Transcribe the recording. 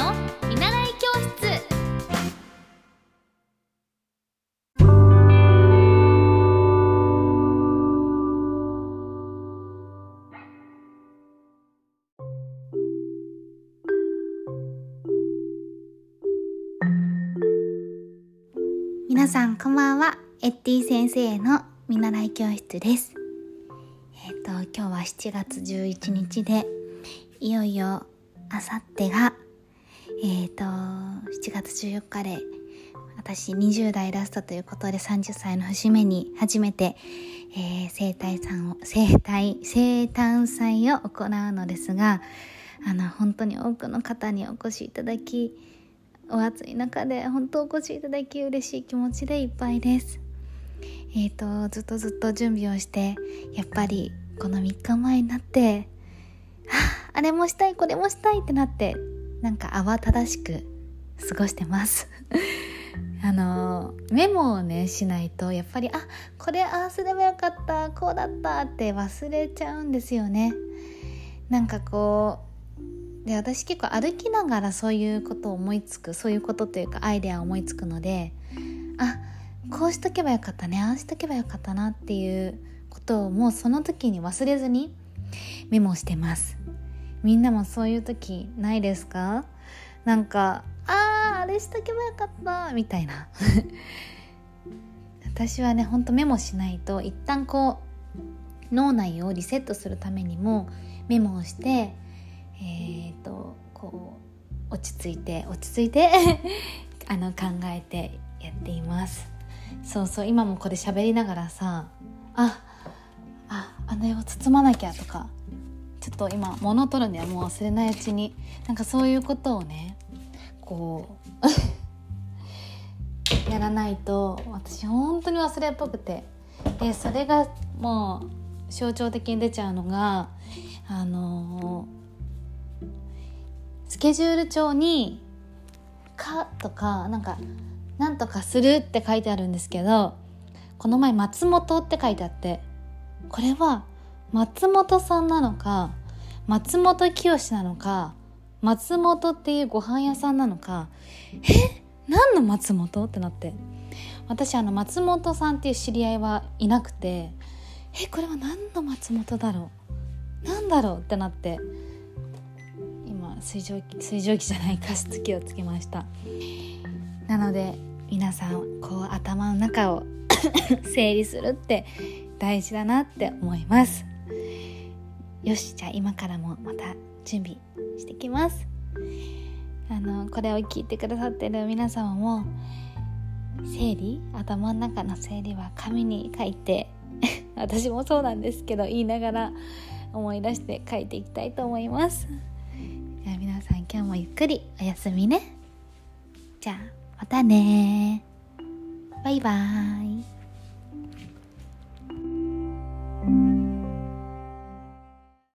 の見習い教室。皆さんこんばんは。エッティ先生の見習い教室です。えっ、と今日は7月11日でいよいよあさってがえっ、と7月14日で私20代ラストということで30歳の節目に初めて、えー、生体さんを生体生誕祭を行うのですがあの本当に多くの方にお越しいただきお暑い中で本当お越しいただき嬉しい気持ちでいっぱいです。えっ、ー、とずっとずっと準備をしてやっぱりこの3日前になってああれもしたいこれもしたいってなってなんか慌ただしく過ごしてます。あのメモをねしないとやっぱりあこれああすればよかったこうだったって忘れちゃうんですよね。なんかこうで私結構歩きながらそういうことを思いつくそういうことというかアイデアを思いつくのであこうしとけばよかったねああしとけばよかったなっていうことをもうその時に忘れずにメモしてます。みんなもそういう時ないですか？なんかあああれしとけばよかったみたいな。私はねほんとメモしないと一旦こう脳内をリセットするためにもメモをしてえーと、こう落ち着いて落ち着いて あの考えてやっています。そうそう今もこれ喋りながらさあああの絵を包まなきゃとかちょっと今物を取るにはもう忘れないうちになんかそういうことをねこう やらないと私本当に忘れっぽくて。でそれがもう象徴的に出ちゃうのがあのースケジュール帳に「か」とかなんか「なんとかする」って書いてあるんですけどこの前「松本」って書いてあってこれは松本さんなのか松本清なのか松本っていうご飯屋さんなのか。え？何の松本？ってなって。私あの松本さんっていう知り合いはいなくて。えこれは何の松本だろう？何だろう？ってなって。今水蒸気水蒸気じゃない加湿器をつけました。なので皆さんこう頭の中を 整理するって大事だなって思います。よしじゃあ今からもまた準備してきます。あのこれを聞いてくださってる皆様も整理頭の中の整理は紙に書いて 私もそうなんですけど言いながら思い出して書いていきたいと思います。じゃあ皆さん今日もゆっくりおやすみね。じゃあまたねバイバーイ。